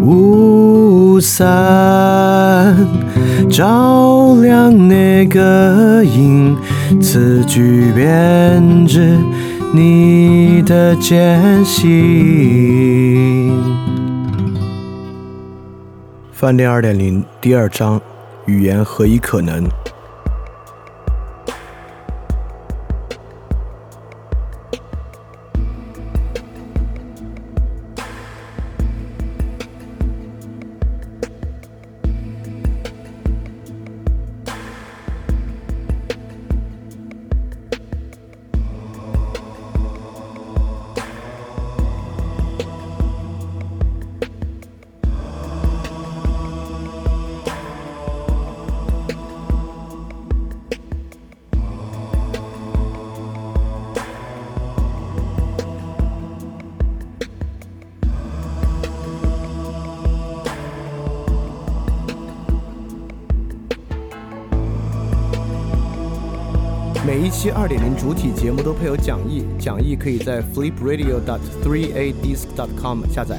雾散照亮那个影，词句编织你的艰辛。饭店二点零第二章：语言何以可能？期二点零主体节目都配有讲义，讲义可以在 flipradio.3adisc.com 下载。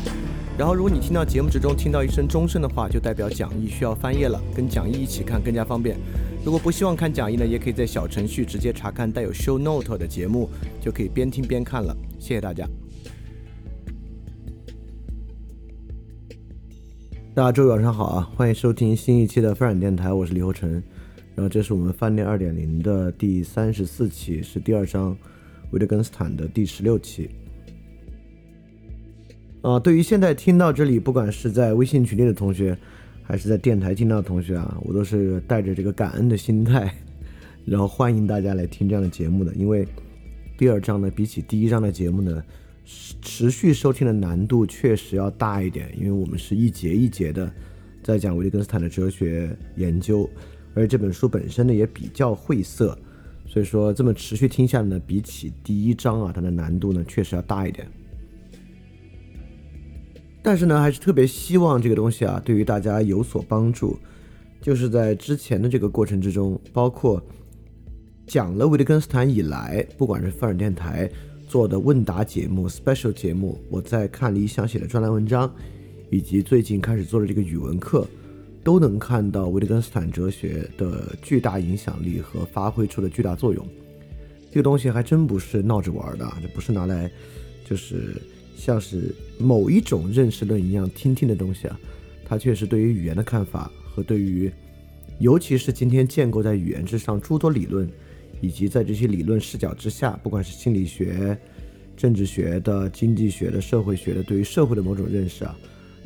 然后，如果你听到节目之中听到一声钟声的话，就代表讲义需要翻页了，跟讲义一起看更加方便。如果不希望看讲义呢，也可以在小程序直接查看带有 show note 的节目，就可以边听边看了。谢谢大家。大家周五晚上好啊，欢迎收听新一期的发展电台，我是李厚成。然后这是我们饭店二点零的第三十四期，是第二章维特根斯坦的第十六期。啊，对于现在听到这里，不管是在微信群里的同学，还是在电台听到的同学啊，我都是带着这个感恩的心态，然后欢迎大家来听这样的节目的。因为第二章呢，比起第一章的节目呢，持续收听的难度确实要大一点，因为我们是一节一节的在讲维特根斯坦的哲学研究。而这本书本身呢也比较晦涩，所以说这么持续听下来呢，比起第一章啊，它的难度呢确实要大一点。但是呢，还是特别希望这个东西啊，对于大家有所帮助。就是在之前的这个过程之中，包括讲了维特根斯坦以来，不管是范尔电台做的问答节目、special 节目，我在看理想写的专栏文章，以及最近开始做的这个语文课。都能看到维特根斯坦哲学的巨大影响力和发挥出的巨大作用。这个东西还真不是闹着玩的，这不是拿来就是像是某一种认识论一样听听的东西啊。它确实对于语言的看法和对于，尤其是今天建构在语言之上诸多理论，以及在这些理论视角之下，不管是心理学、政治学的、经济学的、社会学的，对于社会的某种认识啊，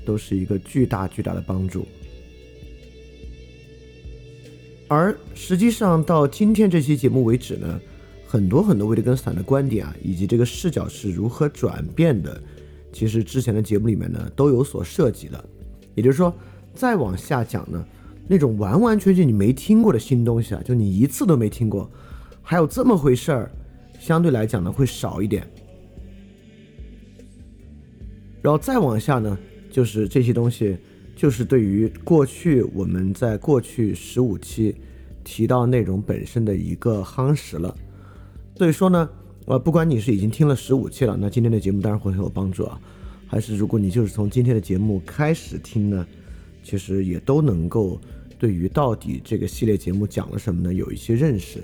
都是一个巨大巨大的帮助。而实际上到今天这期节目为止呢，很多很多维特根斯坦的观点啊，以及这个视角是如何转变的，其实之前的节目里面呢都有所涉及了。也就是说，再往下讲呢，那种完完全全你没听过的新东西啊，就你一次都没听过，还有这么回事儿，相对来讲呢会少一点。然后再往下呢，就是这些东西。就是对于过去我们在过去十五期提到内容本身的一个夯实了，所以说呢，呃，不管你是已经听了十五期了，那今天的节目当然会很有帮助啊，还是如果你就是从今天的节目开始听呢，其实也都能够对于到底这个系列节目讲了什么呢有一些认识。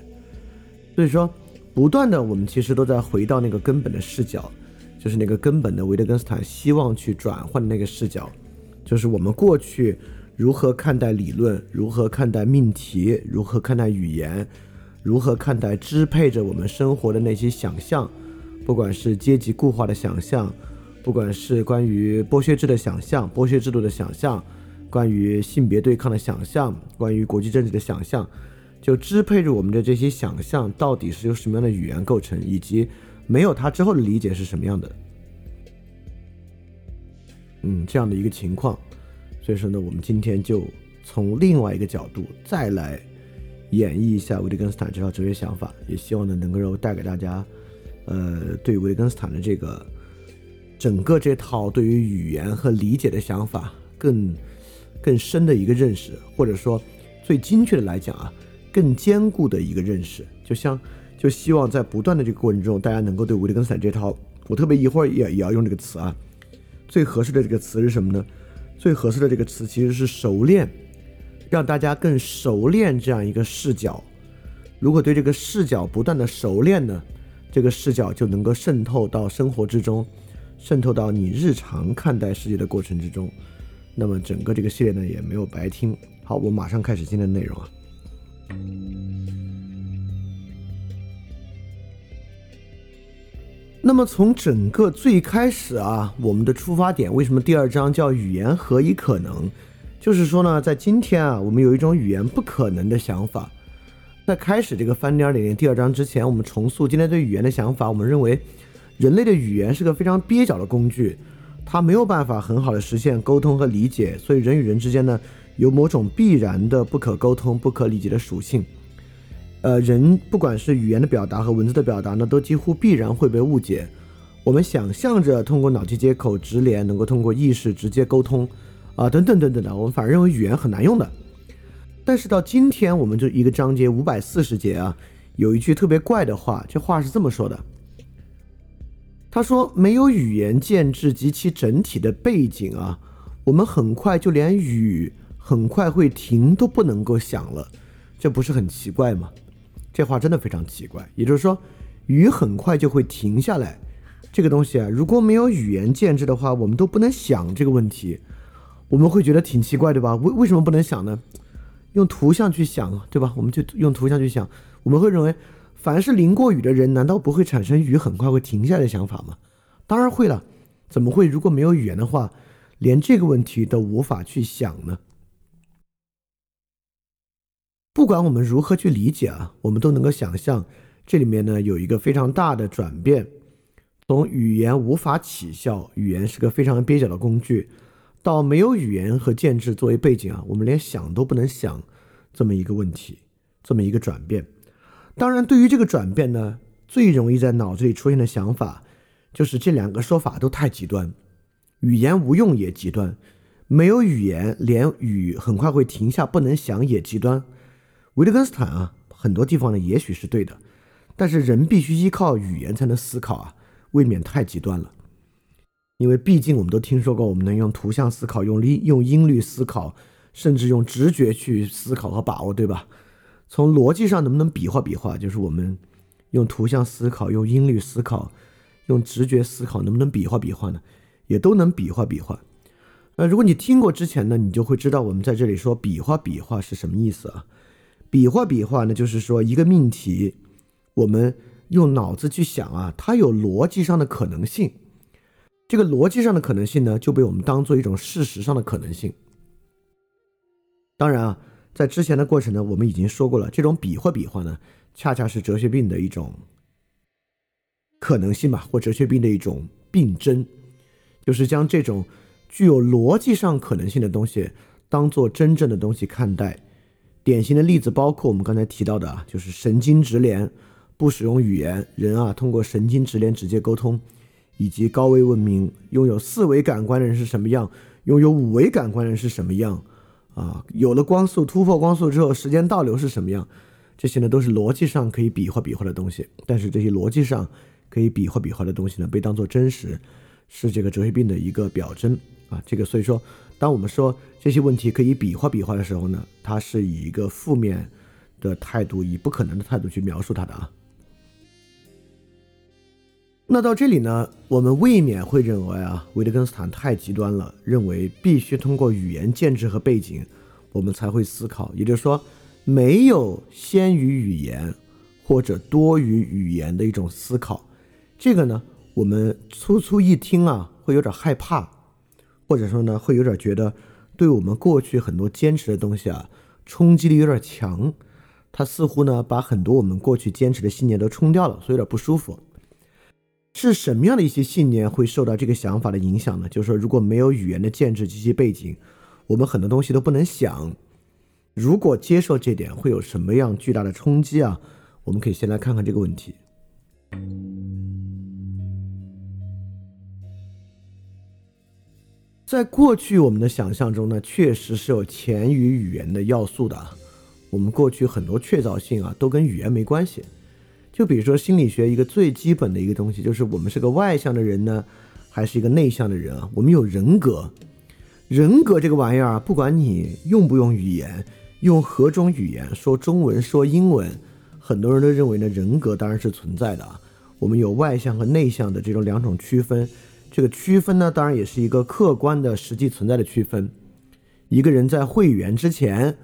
所以说，不断的我们其实都在回到那个根本的视角，就是那个根本的维特根斯坦希望去转换的那个视角。就是我们过去如何看待理论，如何看待命题，如何看待语言，如何看待支配着我们生活的那些想象，不管是阶级固化的想象，不管是关于剥削制的想象、剥削制度的想象，关于性别对抗的想象，关于国际政治的想象，就支配着我们的这些想象到底是由什么样的语言构成，以及没有它之后的理解是什么样的。嗯，这样的一个情况，所以说呢，我们今天就从另外一个角度再来演绎一下维特根斯坦这套哲学想法，也希望呢能够带给大家，呃，对维特根斯坦的这个整个这套对于语言和理解的想法更更深的一个认识，或者说最精确的来讲啊，更坚固的一个认识。就像就希望在不断的这个过程中，大家能够对维特根斯坦这套，我特别一会儿也也要用这个词啊，最合适的这个词是什么呢？最合适的这个词其实是熟练。让大家更熟练这样一个视角，如果对这个视角不断的熟练呢，这个视角就能够渗透到生活之中，渗透到你日常看待世界的过程之中，那么整个这个系列呢也没有白听。好，我马上开始今天的内容啊。那么从整个最开始啊，我们的出发点为什么第二章叫语言何以可能？就是说呢，在今天啊，我们有一种语言不可能的想法。在开始这个翻点里第二章之前，我们重塑今天对语言的想法。我们认为，人类的语言是个非常蹩脚的工具，它没有办法很好的实现沟通和理解。所以，人与人之间呢，有某种必然的不可沟通、不可理解的属性。呃，人不管是语言的表达和文字的表达呢，都几乎必然会被误解。我们想象着通过脑机接口直连，能够通过意识直接沟通。啊，等等等等的，我们反而认为语言很难用的。但是到今天，我们这一个章节五百四十节啊，有一句特别怪的话，这话是这么说的：他说，没有语言建制及其整体的背景啊，我们很快就连雨很快会停都不能够想了。这不是很奇怪吗？这话真的非常奇怪。也就是说，雨很快就会停下来，这个东西啊，如果没有语言建制的话，我们都不能想这个问题。我们会觉得挺奇怪，对吧？为为什么不能想呢？用图像去想，对吧？我们就用图像去想。我们会认为，凡是淋过雨的人，难道不会产生雨很快会停下来的想法吗？当然会了。怎么会？如果没有语言的话，连这个问题都无法去想呢？不管我们如何去理解啊，我们都能够想象，这里面呢有一个非常大的转变，从语言无法起效，语言是个非常蹩脚的工具。到没有语言和建制作为背景啊，我们连想都不能想这么一个问题，这么一个转变。当然，对于这个转变呢，最容易在脑子里出现的想法就是这两个说法都太极端，语言无用也极端，没有语言连语很快会停下不能想也极端。维特根斯坦啊，很多地方呢也许是对的，但是人必须依靠语言才能思考啊，未免太极端了。因为毕竟我们都听说过，我们能用图像思考，用音用音律思考，甚至用直觉去思考和把握，对吧？从逻辑上能不能比划比划？就是我们用图像思考，用音律思考，用直觉思考，能不能比划比划呢？也都能比划比划。呃，如果你听过之前呢，你就会知道我们在这里说比划比划是什么意思啊？比划比划呢，就是说一个命题，我们用脑子去想啊，它有逻辑上的可能性。这个逻辑上的可能性呢，就被我们当做一种事实上的可能性。当然啊，在之前的过程呢，我们已经说过了，这种比划比划呢，恰恰是哲学病的一种可能性吧，或哲学病的一种病症，就是将这种具有逻辑上可能性的东西当做真正的东西看待。典型的例子包括我们刚才提到的啊，就是神经直连，不使用语言，人啊通过神经直连直接沟通。以及高维文明拥有四维感官的人是什么样？拥有五维感官的人是什么样？啊，有了光速突破光速之后，时间倒流是什么样？这些呢都是逻辑上可以比划比划的东西。但是这些逻辑上可以比划比划的东西呢，被当做真实，是这个哲学病的一个表征啊。这个所以说，当我们说这些问题可以比划比划的时候呢，它是以一个负面的态度，以不可能的态度去描述它的啊。那到这里呢，我们未免会认为啊，维特根斯坦太极端了，认为必须通过语言建制和背景，我们才会思考。也就是说，没有先于语言或者多于语言的一种思考。这个呢，我们粗粗一听啊，会有点害怕，或者说呢，会有点觉得对我们过去很多坚持的东西啊，冲击力有点强。它似乎呢，把很多我们过去坚持的信念都冲掉了，所以有点不舒服。是什么样的一些信念会受到这个想法的影响呢？就是说，如果没有语言的建制及其背景，我们很多东西都不能想。如果接受这点，会有什么样巨大的冲击啊？我们可以先来看看这个问题。在过去我们的想象中呢，确实是有潜于语言的要素的。我们过去很多确凿性啊，都跟语言没关系。就比如说心理学一个最基本的一个东西，就是我们是个外向的人呢，还是一个内向的人啊？我们有人格，人格这个玩意儿啊，不管你用不用语言，用何种语言，说中文说英文，很多人都认为呢，人格当然是存在的啊。我们有外向和内向的这种两种区分。这个区分呢，当然也是一个客观的、实际存在的区分。一个人在会语言之前，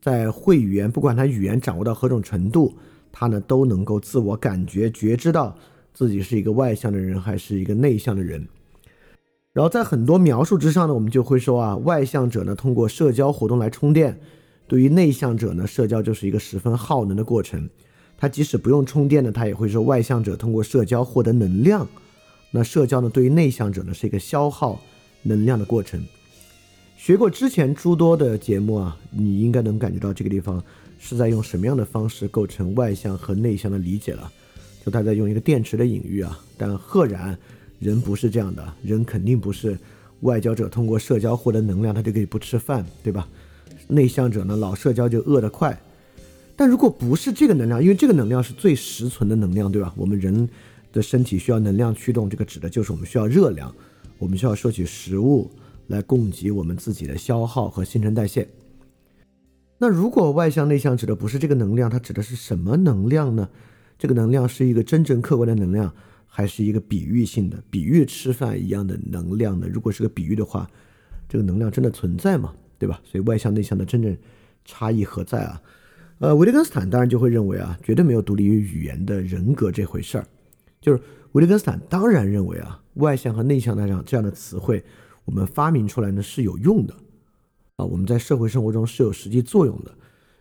在会语言，不管他语言掌握到何种程度，他呢都能够自我感觉、觉知到自己是一个外向的人还是一个内向的人。然后在很多描述之上呢，我们就会说啊，外向者呢通过社交活动来充电，对于内向者呢，社交就是一个十分耗能的过程。他即使不用充电呢，他也会说外向者通过社交获得能量。那社交呢，对于内向者呢，是一个消耗能量的过程。学过之前诸多的节目啊，你应该能感觉到这个地方是在用什么样的方式构成外向和内向的理解了。就他在用一个电池的隐喻啊，但赫然人不是这样的，人肯定不是外交者通过社交获得能量，他就可以不吃饭，对吧？内向者呢，老社交就饿得快。但如果不是这个能量，因为这个能量是最实存的能量，对吧？我们人。的身体需要能量驱动，这个指的就是我们需要热量，我们需要摄取食物来供给我们自己的消耗和新陈代谢。那如果外向内向指的不是这个能量，它指的是什么能量呢？这个能量是一个真正客观的能量，还是一个比喻性的，比喻吃饭一样的能量呢？如果是个比喻的话，这个能量真的存在吗？对吧？所以外向内向的真正差异何在啊？呃，维特根斯坦当然就会认为啊，绝对没有独立于语言的人格这回事儿。就是维特根斯坦当然认为啊，外向和内向的这样这样的词汇，我们发明出来呢是有用的，啊，我们在社会生活中是有实际作用的。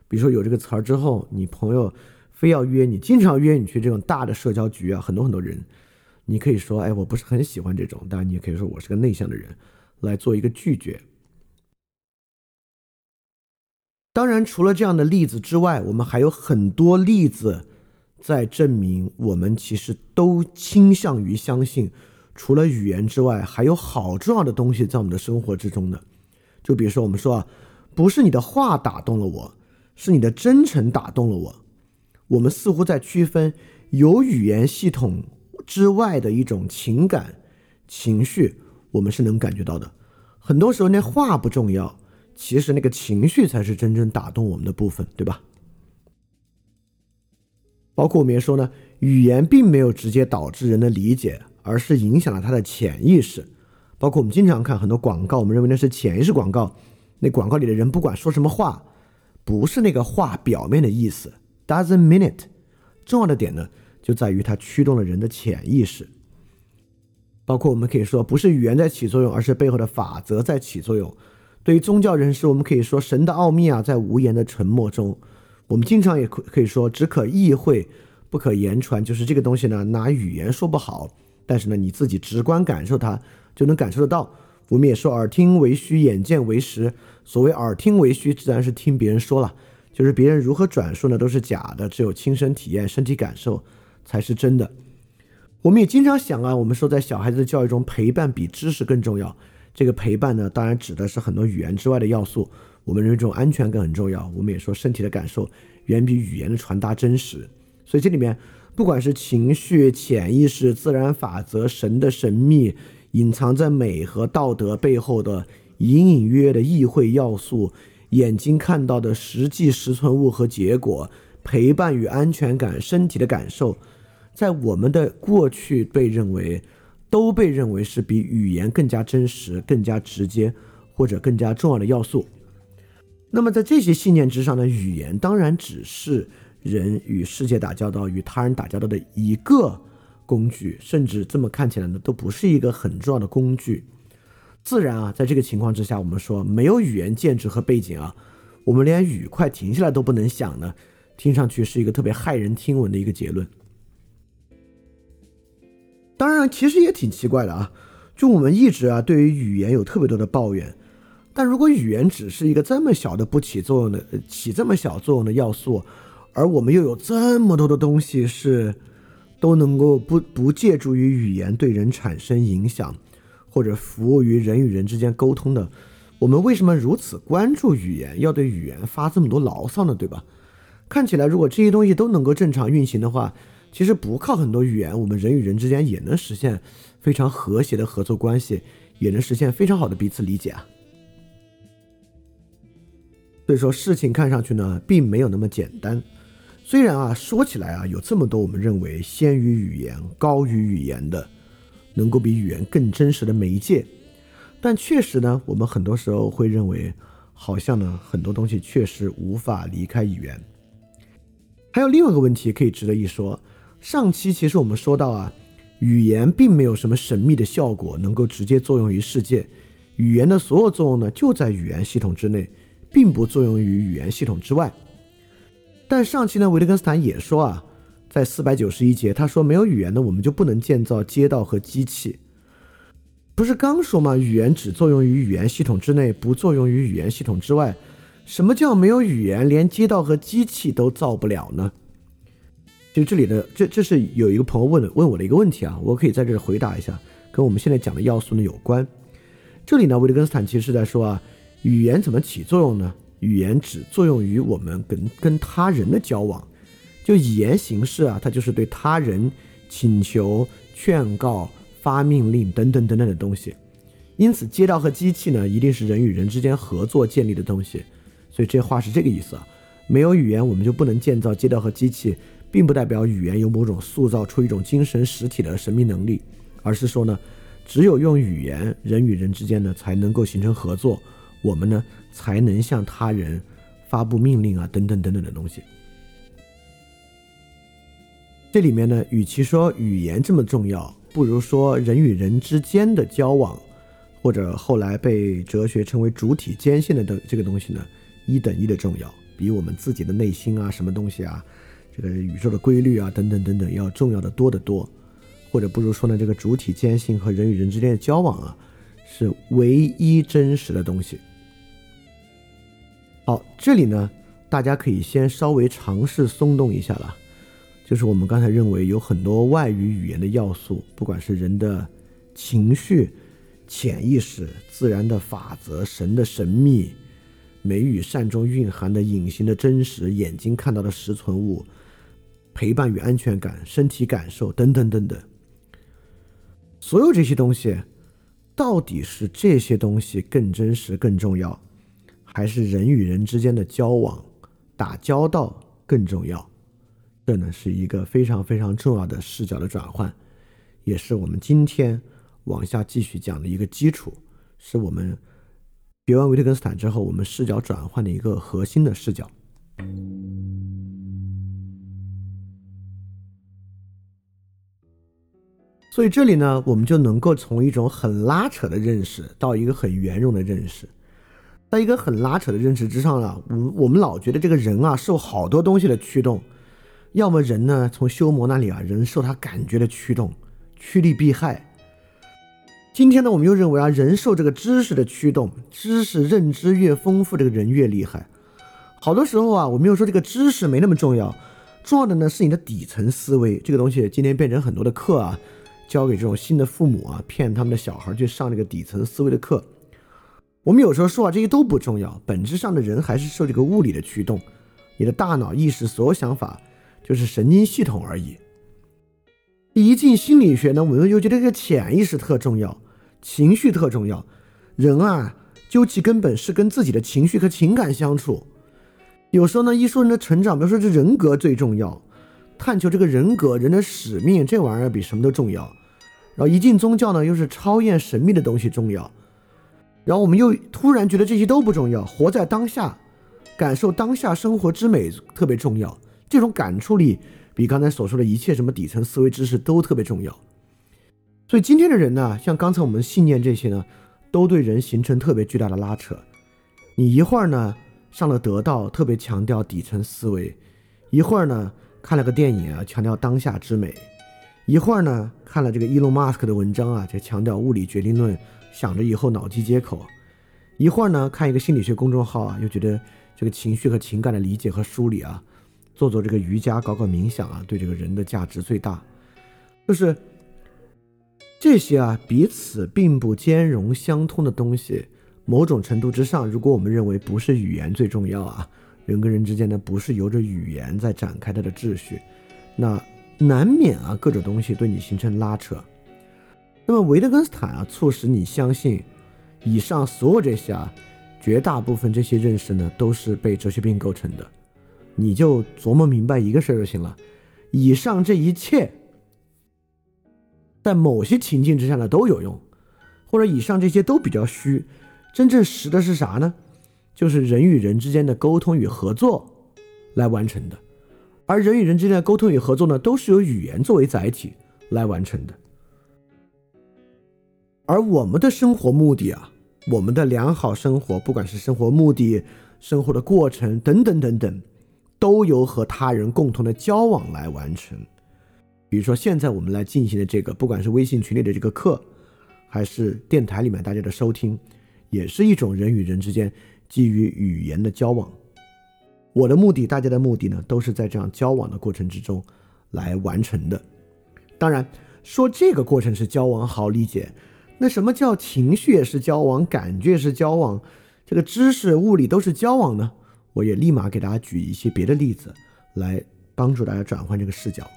比如说有这个词儿之后，你朋友非要约你，经常约你去这种大的社交局啊，很多很多人，你可以说，哎，我不是很喜欢这种，当然你也可以说我是个内向的人，来做一个拒绝。当然，除了这样的例子之外，我们还有很多例子。在证明我们其实都倾向于相信，除了语言之外，还有好重要的东西在我们的生活之中呢。就比如说，我们说啊，不是你的话打动了我，是你的真诚打动了我。我们似乎在区分有语言系统之外的一种情感情绪，我们是能感觉到的。很多时候，那话不重要，其实那个情绪才是真正打动我们的部分，对吧？包括我们也说呢，语言并没有直接导致人的理解，而是影响了他的潜意识。包括我们经常看很多广告，我们认为那是潜意识广告。那广告里的人不管说什么话，不是那个话表面的意思，doesn't mean it。重要的点呢，就在于它驱动了人的潜意识。包括我们可以说，不是语言在起作用，而是背后的法则在起作用。对于宗教人士，我们可以说，神的奥秘啊，在无言的沉默中。我们经常也可可以说，只可意会，不可言传，就是这个东西呢，拿语言说不好，但是呢，你自己直观感受它就能感受得到。我们也说，耳听为虚，眼见为实。所谓耳听为虚，自然是听别人说了，就是别人如何转述呢，都是假的，只有亲身体验、身体感受才是真的。我们也经常想啊，我们说在小孩子的教育中，陪伴比知识更重要。这个陪伴呢，当然指的是很多语言之外的要素。我们认为这种安全感很重要。我们也说身体的感受远比语言的传达真实。所以这里面不管是情绪、潜意识、自然法则、神的神秘、隐藏在美和道德背后的隐隐约约的意会要素、眼睛看到的实际实存物和结果、陪伴与安全感、身体的感受，在我们的过去被认为都被认为是比语言更加真实、更加直接或者更加重要的要素。那么在这些信念之上呢，语言当然只是人与世界打交道、与他人打交道的一个工具，甚至这么看起来呢，都不是一个很重要的工具。自然啊，在这个情况之下，我们说没有语言介质和背景啊，我们连雨快停下来都不能想呢，听上去是一个特别骇人听闻的一个结论。当然，其实也挺奇怪的啊，就我们一直啊，对于语言有特别多的抱怨。但如果语言只是一个这么小的不起作用的、起这么小作用的要素，而我们又有这么多的东西是都能够不不借助于语言对人产生影响，或者服务于人与人之间沟通的，我们为什么如此关注语言，要对语言发这么多牢骚呢？对吧？看起来，如果这些东西都能够正常运行的话，其实不靠很多语言，我们人与人之间也能实现非常和谐的合作关系，也能实现非常好的彼此理解啊。所以说，事情看上去呢，并没有那么简单。虽然啊，说起来啊，有这么多我们认为先于语言、高于语言的，能够比语言更真实的媒介，但确实呢，我们很多时候会认为，好像呢，很多东西确实无法离开语言。还有另外一个问题可以值得一说，上期其实我们说到啊，语言并没有什么神秘的效果能够直接作用于世界，语言的所有作用呢，就在语言系统之内。并不作用于语言系统之外，但上期呢，维特根斯坦也说啊，在四百九十一节，他说没有语言呢，我们就不能建造街道和机器。不是刚说吗？语言只作用于语言系统之内，不作用于语言系统之外。什么叫没有语言，连街道和机器都造不了呢？就这里的这这是有一个朋友问的问我的一个问题啊，我可以在这里回答一下，跟我们现在讲的要素呢有关。这里呢，维特根斯坦其实是在说啊。语言怎么起作用呢？语言只作用于我们跟跟他人的交往，就语言形式啊，它就是对他人请求、劝告、发命令等等等等的东西。因此，街道和机器呢，一定是人与人之间合作建立的东西。所以这话是这个意思啊。没有语言，我们就不能建造街道和机器，并不代表语言有某种塑造出一种精神实体的神秘能力，而是说呢，只有用语言，人与人之间呢，才能够形成合作。我们呢才能向他人发布命令啊，等等等等的东西。这里面呢，与其说语言这么重要，不如说人与人之间的交往，或者后来被哲学称为主体间线的的这个东西呢，一等一的重要，比我们自己的内心啊，什么东西啊，这个宇宙的规律啊，等等等等，要重要的多得多。或者不如说呢，这个主体间性和人与人之间的交往啊，是唯一真实的东西。好，这里呢，大家可以先稍微尝试松动一下了。就是我们刚才认为有很多外语语言的要素，不管是人的情绪、潜意识、自然的法则、神的神秘、美与善中蕴含的隐形的真实、眼睛看到的实存物、陪伴与安全感、身体感受等等等等，所有这些东西，到底是这些东西更真实、更重要？还是人与人之间的交往、打交道更重要，这呢是一个非常非常重要的视角的转换，也是我们今天往下继续讲的一个基础，是我们学完维特根斯坦之后，我们视角转换的一个核心的视角。所以这里呢，我们就能够从一种很拉扯的认识到一个很圆融的认识。在一个很拉扯的认识之上呢，我我们老觉得这个人啊受好多东西的驱动，要么人呢从修魔那里啊，人受他感觉的驱动，趋利避害。今天呢，我们又认为啊，人受这个知识的驱动，知识认知越丰富，这个人越厉害。好多时候啊，我们又说这个知识没那么重要，重要的呢是你的底层思维。这个东西今天变成很多的课啊，教给这种新的父母啊，骗他们的小孩去上这个底层思维的课。我们有时候说啊，这些都不重要，本质上的人还是受这个物理的驱动，你的大脑意识所有想法就是神经系统而已。一进心理学呢，我们又觉得这个潜意识特重要，情绪特重要。人啊，究其根本是跟自己的情绪和情感相处。有时候呢，一说人的成长，比如说这人格最重要，探求这个人格、人的使命，这玩意儿比什么都重要。然后一进宗教呢，又是超验神秘的东西重要。然后我们又突然觉得这些都不重要，活在当下，感受当下生活之美特别重要。这种感触力比刚才所说的一切什么底层思维知识都特别重要。所以今天的人呢，像刚才我们信念这些呢，都对人形成特别巨大的拉扯。你一会儿呢上了得道，特别强调底层思维；一会儿呢看了个电影啊，强调当下之美；一会儿呢看了这个伊隆马斯克的文章啊，就强调物理决定论。想着以后脑机接口，一会儿呢看一个心理学公众号啊，又觉得这个情绪和情感的理解和梳理啊，做做这个瑜伽，搞搞冥想啊，对这个人的价值最大。就是这些啊，彼此并不兼容相通的东西，某种程度之上，如果我们认为不是语言最重要啊，人跟人之间呢不是由着语言在展开它的秩序，那难免啊各种东西对你形成拉扯。那么维特根斯坦啊，促使你相信以上所有这些啊，绝大部分这些认识呢，都是被哲学病构成的。你就琢磨明白一个事儿就行了，以上这一切。在某些情境之下呢都有用，或者以上这些都比较虚，真正实的是啥呢？就是人与人之间的沟通与合作来完成的，而人与人之间的沟通与合作呢，都是由语言作为载体来完成的。而我们的生活目的啊，我们的良好生活，不管是生活目的、生活的过程等等等等，都由和他人共同的交往来完成。比如说，现在我们来进行的这个，不管是微信群里的这个课，还是电台里面大家的收听，也是一种人与人之间基于语言的交往。我的目的，大家的目的呢，都是在这样交往的过程之中来完成的。当然，说这个过程是交往好理解，那什么叫情绪也是交往，感觉也是交往，这个知识、物理都是交往呢？我也立马给大家举一些别的例子，来帮助大家转换这个视角。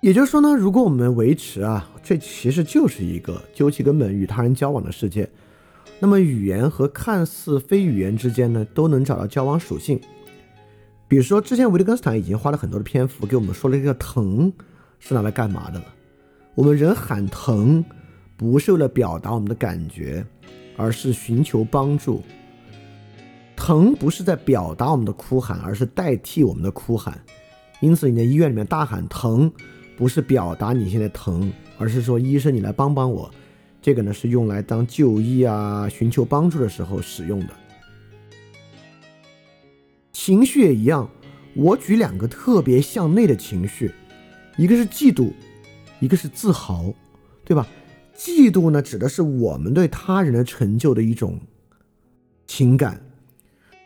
也就是说呢，如果我们维持啊，这其实就是一个究其根本与他人交往的世界，那么语言和看似非语言之间呢，都能找到交往属性。比如说，之前维特根斯坦已经花了很多的篇幅给我们说了这个疼是拿来干嘛的了。我们人喊疼，不是为了表达我们的感觉，而是寻求帮助。疼不是在表达我们的哭喊，而是代替我们的哭喊。因此，你在医院里面大喊疼，不是表达你现在疼，而是说医生你来帮帮我。这个呢是用来当就医啊、寻求帮助的时候使用的。情绪也一样，我举两个特别向内的情绪，一个是嫉妒，一个是自豪，对吧？嫉妒呢，指的是我们对他人的成就的一种情感。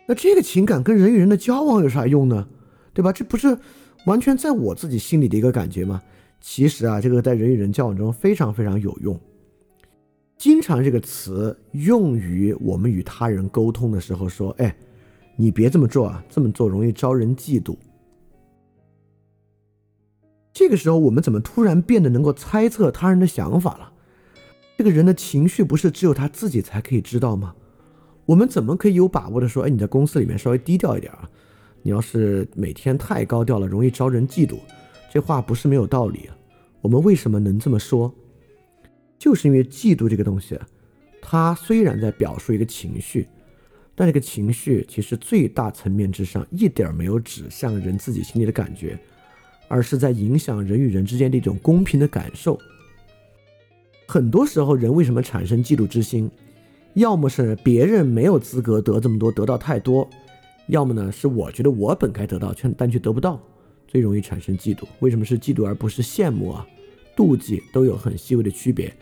那这个情感跟人与人的交往有啥用呢？对吧？这不是完全在我自己心里的一个感觉吗？其实啊，这个在人与人交往中非常非常有用。经常这个词用于我们与他人沟通的时候，说：“哎，你别这么做啊，这么做容易招人嫉妒。”这个时候，我们怎么突然变得能够猜测他人的想法了？这个人的情绪不是只有他自己才可以知道吗？我们怎么可以有把握的说，哎，你在公司里面稍微低调一点啊？你要是每天太高调了，容易招人嫉妒。这话不是没有道理啊。我们为什么能这么说？就是因为嫉妒这个东西，它虽然在表述一个情绪，但这个情绪其实最大层面之上一点没有指向人自己心里的感觉，而是在影响人与人之间的一种公平的感受。很多时候，人为什么产生嫉妒之心？要么是别人没有资格得这么多，得到太多；要么呢是我觉得我本该得到，却但却得不到，最容易产生嫉妒。为什么是嫉妒而不是羡慕啊？妒忌都有很细微的区别，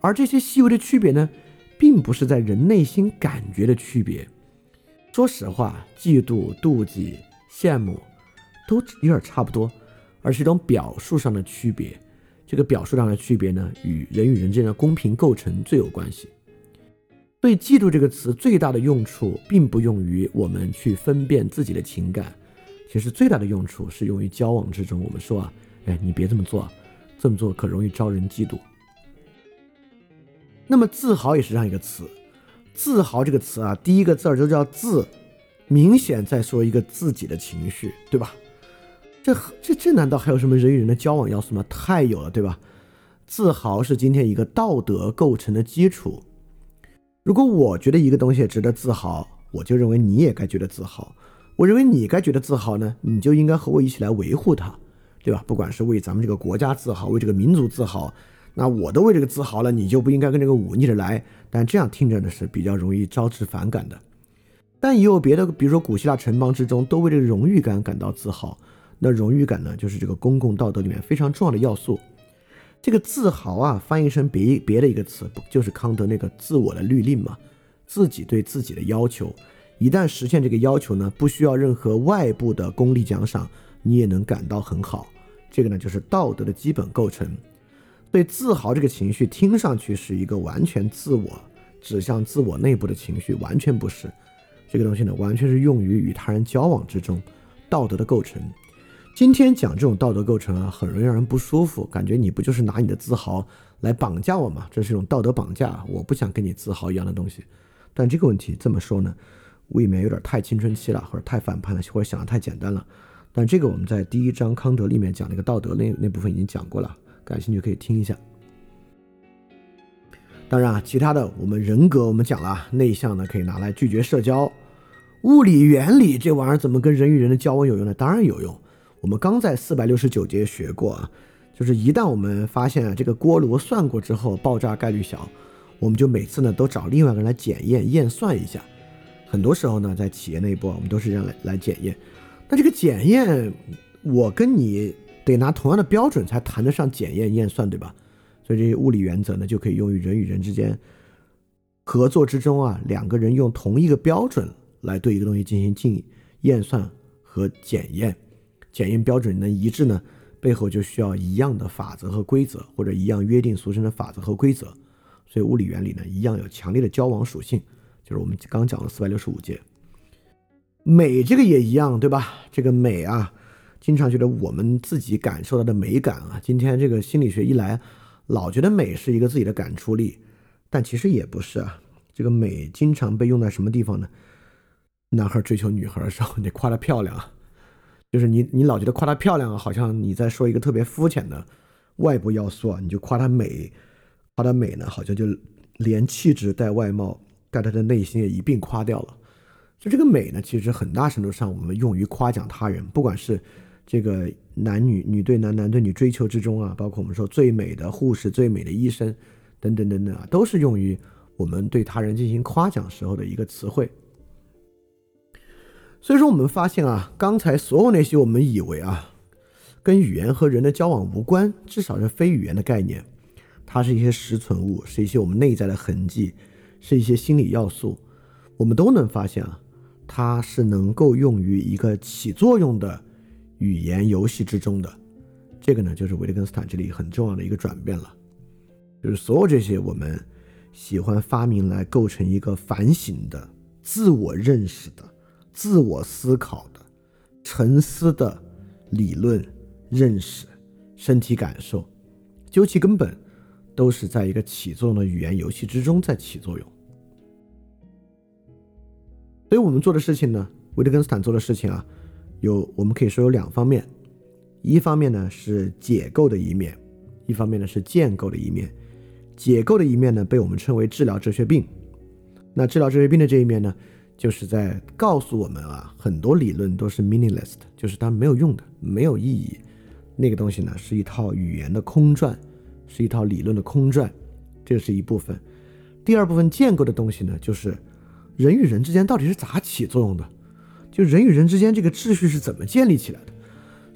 而这些细微的区别呢，并不是在人内心感觉的区别。说实话，嫉妒、妒忌、羡慕都有点差不多，而是一种表述上的区别。这个表述上的区别呢，与人与人之间的公平构成最有关系。对，嫉妒这个词最大的用处，并不用于我们去分辨自己的情感，其实最大的用处是用于交往之中。我们说啊，哎，你别这么做，这么做可容易招人嫉妒。那么，自豪也是这样一个词，自豪这个词啊，第一个字儿就叫自，明显在说一个自己的情绪，对吧？这这这难道还有什么人与人的交往要素吗？太有了，对吧？自豪是今天一个道德构成的基础。如果我觉得一个东西值得自豪，我就认为你也该觉得自豪。我认为你该觉得自豪呢，你就应该和我一起来维护它，对吧？不管是为咱们这个国家自豪，为这个民族自豪，那我都为这个自豪了，你就不应该跟这个忤逆着来。但这样听着呢是比较容易招致反感的。但也有别的，比如说古希腊城邦之中都为这个荣誉感感到自豪，那荣誉感呢就是这个公共道德里面非常重要的要素。这个自豪啊，翻译成别别的一个词，不就是康德那个自我的律令吗？自己对自己的要求，一旦实现这个要求呢，不需要任何外部的功利奖赏，你也能感到很好。这个呢，就是道德的基本构成。对自豪这个情绪，听上去是一个完全自我、指向自我内部的情绪，完全不是。这个东西呢，完全是用于与他人交往之中道德的构成。今天讲这种道德构成啊，很容易让人不舒服，感觉你不就是拿你的自豪来绑架我吗？这是一种道德绑架，我不想跟你自豪一样的东西。但这个问题这么说呢，未免有点太青春期了，或者太反叛了，或者想的太简单了。但这个我们在第一章康德里面讲那个道德那那部分已经讲过了，感兴趣可以听一下。当然啊，其他的我们人格我们讲了，内向呢可以拿来拒绝社交。物理原理这玩意儿怎么跟人与人的交往有用呢？当然有用。我们刚在四百六十九节学过啊，就是一旦我们发现啊这个锅炉算过之后爆炸概率小，我们就每次呢都找另外一个人来检验验算一下。很多时候呢，在企业内部，我们都是这样来来检验。那这个检验，我跟你得拿同样的标准才谈得上检验验算，对吧？所以这些物理原则呢，就可以用于人与人之间合作之中啊，两个人用同一个标准来对一个东西进行进验算和检验，检验标准能一致呢，背后就需要一样的法则和规则，或者一样约定俗成的法则和规则。所以物理原理呢，一样有强烈的交往属性，就是我们刚讲了四百六十五节。美这个也一样，对吧？这个美啊，经常觉得我们自己感受到的美感啊，今天这个心理学一来，老觉得美是一个自己的感触力，但其实也不是啊。这个美经常被用在什么地方呢？男孩追求女孩的时候，你夸她漂亮，就是你你老觉得夸她漂亮，好像你在说一个特别肤浅的外部要素啊，你就夸她美，夸她美呢，好像就连气质带外貌带她的内心也一并夸掉了。就这个美呢，其实很大程度上我们用于夸奖他人，不管是这个男女、女对男、男对女追求之中啊，包括我们说最美的护士、最美的医生等等等等啊，都是用于我们对他人进行夸奖时候的一个词汇。所以说，我们发现啊，刚才所有那些我们以为啊，跟语言和人的交往无关，至少是非语言的概念，它是一些实存物，是一些我们内在的痕迹，是一些心理要素，我们都能发现啊。它是能够用于一个起作用的语言游戏之中的，这个呢，就是维特根斯坦这里很重要的一个转变了，就是所有这些我们喜欢发明来构成一个反省的、自我认识的、自我思考的、沉思的理论认识、身体感受，究其根本，都是在一个起作用的语言游戏之中在起作用。所以我们做的事情呢，维特根斯坦做的事情啊，有我们可以说有两方面，一方面呢是解构的一面，一方面呢是建构的一面。解构的一面呢被我们称为治疗哲学病。那治疗哲学病的这一面呢，就是在告诉我们啊，很多理论都是 meaningless 的，就是它没有用的，没有意义。那个东西呢是一套语言的空转，是一套理论的空转，这是一部分。第二部分建构的东西呢，就是。人与人之间到底是咋起作用的？就人与人之间这个秩序是怎么建立起来的？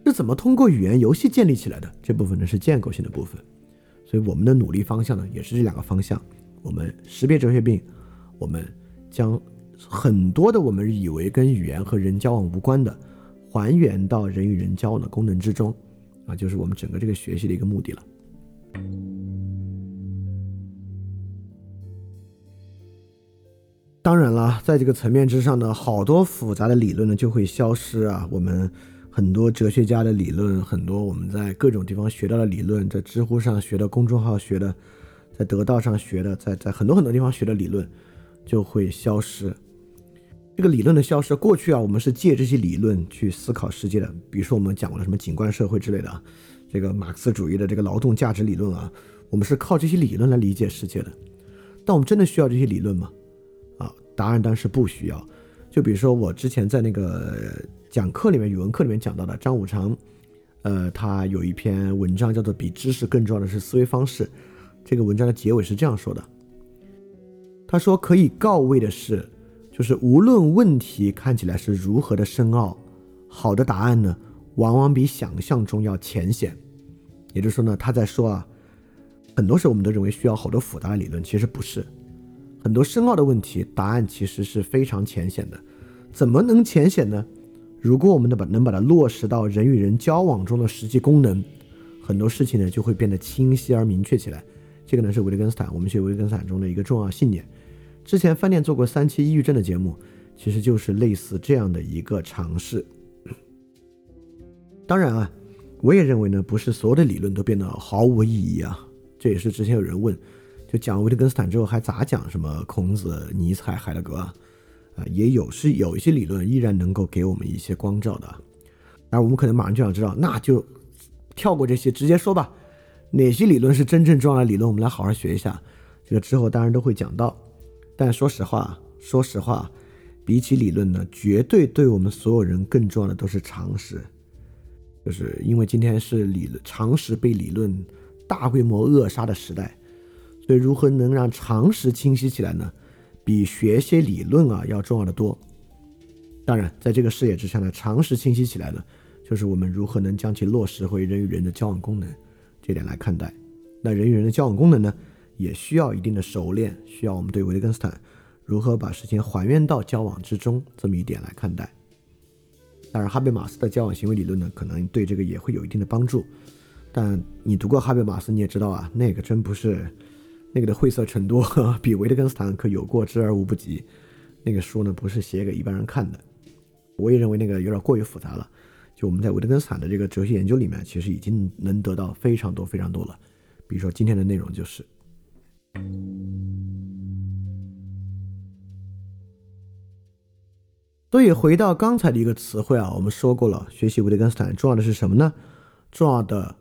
是怎么通过语言游戏建立起来的？这部分呢是建构性的部分。所以我们的努力方向呢也是这两个方向。我们识别哲学病，我们将很多的我们以为跟语言和人交往无关的，还原到人与人交往的功能之中，啊，就是我们整个这个学习的一个目的了。当然了，在这个层面之上呢，好多复杂的理论呢就会消失啊。我们很多哲学家的理论，很多我们在各种地方学到的理论，在知乎上学的、公众号学的，在得道上学的，在在很多很多地方学的理论就会消失。这个理论的消失，过去啊，我们是借这些理论去思考世界的。比如说，我们讲过了什么景观社会之类的啊，这个马克思主义的这个劳动价值理论啊，我们是靠这些理论来理解世界的。但我们真的需要这些理论吗？答案当然是不需要。就比如说我之前在那个讲课里面，语文课里面讲到的张五常，呃，他有一篇文章叫做《比知识更重要的是思维方式》。这个文章的结尾是这样说的：他说可以告慰的是，就是无论问题看起来是如何的深奥，好的答案呢，往往比想象中要浅显。也就是说呢，他在说啊，很多时候我们都认为需要好多复杂的理论，其实不是。很多深奥的问题，答案其实是非常浅显的。怎么能浅显呢？如果我们能把能把它落实到人与人交往中的实际功能，很多事情呢就会变得清晰而明确起来。这个呢是维特根斯坦，我们学维特根斯坦中的一个重要信念。之前饭店做过三期抑郁症的节目，其实就是类似这样的一个尝试。当然啊，我也认为呢，不是所有的理论都变得毫无意义啊。这也是之前有人问，就讲维特根斯坦之后还咋讲什么孔子、尼采、海德格啊？啊，也有是有一些理论依然能够给我们一些光照的。而我们可能马上就想知道，那就跳过这些，直接说吧。哪些理论是真正重要的理论？我们来好好学一下。这个之后当然都会讲到。但说实话，说实话，比起理论呢，绝对对我们所有人更重要的都是常识。就是因为今天是理论常识被理论大规模扼杀的时代，所以如何能让常识清晰起来呢？比学些理论啊要重要的多。当然，在这个视野之下呢，常识清晰起来了，就是我们如何能将其落实回人与人的交往功能。这点来看待，那人与人的交往功能呢，也需要一定的熟练，需要我们对维特根斯坦如何把事情还原到交往之中这么一点来看待。当然，哈贝马斯的交往行为理论呢，可能对这个也会有一定的帮助。但你读过哈贝马斯，你也知道啊，那个真不是那个的晦涩程度，比维特根斯坦可有过之而无不及。那个书呢，不是写给一般人看的。我也认为那个有点过于复杂了。就我们在维特根斯坦的这个哲学研究里面，其实已经能得到非常多非常多了。比如说今天的内容就是，所以回到刚才的一个词汇啊，我们说过了，学习维特根斯坦重要的是什么呢？重要的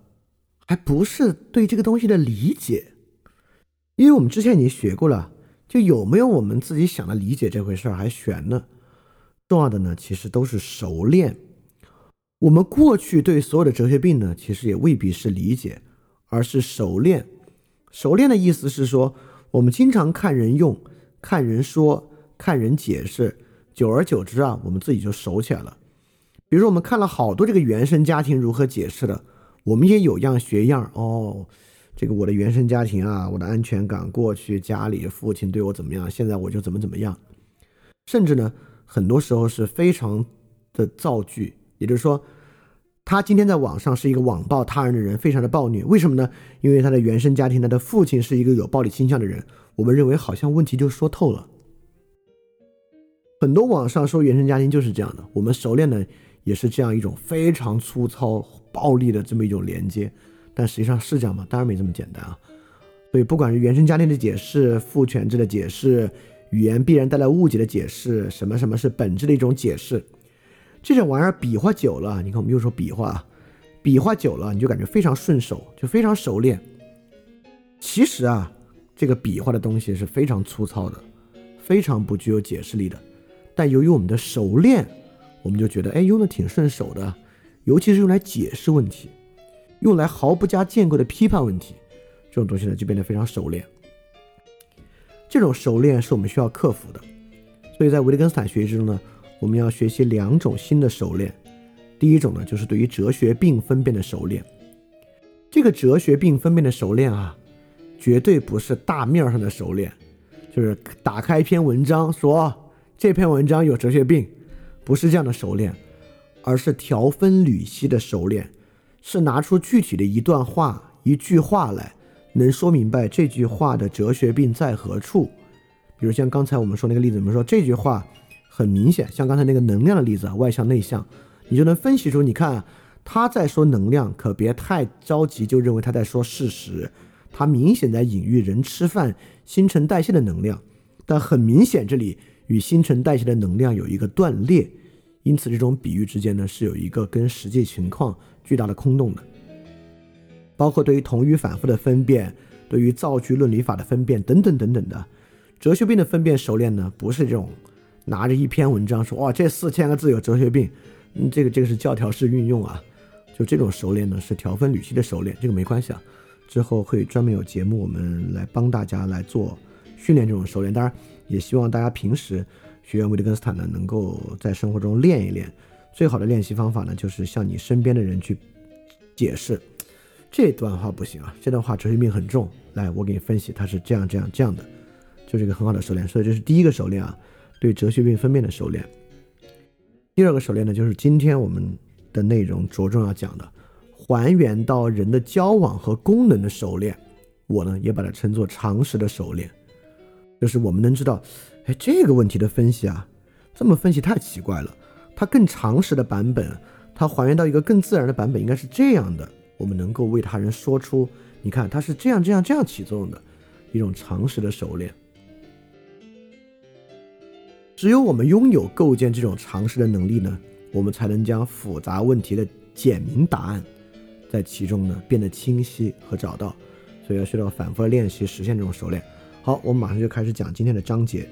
还不是对这个东西的理解，因为我们之前已经学过了，就有没有我们自己想的理解这回事儿还悬呢。重要的呢，其实都是熟练。我们过去对所有的哲学病呢，其实也未必是理解，而是熟练。熟练的意思是说，我们经常看人用、看人说、看人解释，久而久之啊，我们自己就熟起来了。比如说，我们看了好多这个原生家庭如何解释的，我们也有样学样哦。这个我的原生家庭啊，我的安全感，过去家里父亲对我怎么样，现在我就怎么怎么样。甚至呢，很多时候是非常的造句。也就是说，他今天在网上是一个网暴他人的人，非常的暴虐。为什么呢？因为他的原生家庭，他的父亲是一个有暴力倾向的人。我们认为好像问题就说透了。很多网上说原生家庭就是这样的，我们熟练的也是这样一种非常粗糙、暴力的这么一种连接。但实际上是这样吗？当然没这么简单啊。所以不管是原生家庭的解释、父权制的解释、语言必然带来误解的解释，什么什么是本质的一种解释。这种玩意儿比划久了，你看我们又说比划，比划久了你就感觉非常顺手，就非常熟练。其实啊，这个比划的东西是非常粗糙的，非常不具有解释力的。但由于我们的熟练，我们就觉得哎用的挺顺手的，尤其是用来解释问题，用来毫不加建构的批判问题，这种东西呢就变得非常熟练。这种熟练是我们需要克服的。所以在维特根斯坦学习之中呢。我们要学习两种新的熟练，第一种呢，就是对于哲学并分辨的熟练。这个哲学并分辨的熟练啊，绝对不是大面上的熟练，就是打开一篇文章说这篇文章有哲学病，不是这样的熟练，而是条分缕析的熟练，是拿出具体的一段话、一句话来，能说明白这句话的哲学病在何处。比如像刚才我们说那个例子，我们说这句话。很明显，像刚才那个能量的例子啊，外向内向，你就能分析出，你看他在说能量，可别太着急就认为他在说事实，他明显在隐喻人吃饭新陈代谢的能量，但很明显这里与新陈代谢的能量有一个断裂，因此这种比喻之间呢是有一个跟实际情况巨大的空洞的，包括对于同语反复的分辨，对于造句论理法的分辨等等等等的，哲学病的分辨熟练呢不是这种。拿着一篇文章说哇，这四千个字有哲学病，这个这个是教条式运用啊，就这种熟练呢是条分缕析的熟练，这个没关系啊，之后会专门有节目我们来帮大家来做训练这种熟练，当然也希望大家平时学维特根斯坦呢能够在生活中练一练，最好的练习方法呢就是向你身边的人去解释，这段话不行啊，这段话哲学病很重。来，我给你分析，它是这样这样这样的，就是一个很好的熟练。所以这是第一个熟练啊，对哲学病分辨的熟练。第二个熟练呢，就是今天我们的内容着重要讲的，还原到人的交往和功能的熟练。我呢也把它称作常识的熟练，就是我们能知道，哎，这个问题的分析啊，这么分析太奇怪了。它更常识的版本，它还原到一个更自然的版本，应该是这样的。我们能够为他人说出，你看，它是这样这样这样起作用的一种常识的熟练。只有我们拥有构建这种常识的能力呢，我们才能将复杂问题的简明答案，在其中呢变得清晰和找到。所以要需要反复的练习，实现这种熟练。好，我们马上就开始讲今天的章节。